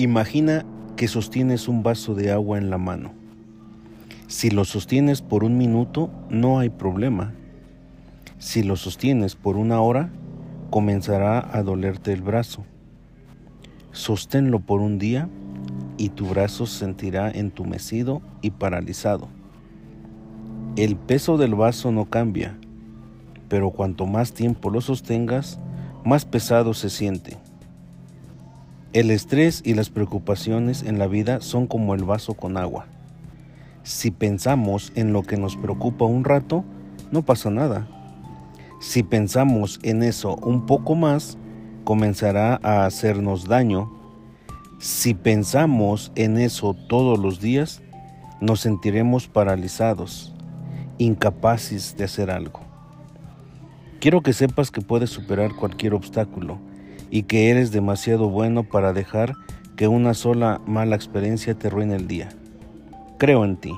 Imagina que sostienes un vaso de agua en la mano. Si lo sostienes por un minuto, no hay problema. Si lo sostienes por una hora, comenzará a dolerte el brazo. Sosténlo por un día y tu brazo se sentirá entumecido y paralizado. El peso del vaso no cambia, pero cuanto más tiempo lo sostengas, más pesado se siente. El estrés y las preocupaciones en la vida son como el vaso con agua. Si pensamos en lo que nos preocupa un rato, no pasa nada. Si pensamos en eso un poco más, comenzará a hacernos daño. Si pensamos en eso todos los días, nos sentiremos paralizados, incapaces de hacer algo. Quiero que sepas que puedes superar cualquier obstáculo y que eres demasiado bueno para dejar que una sola mala experiencia te arruine el día. Creo en ti.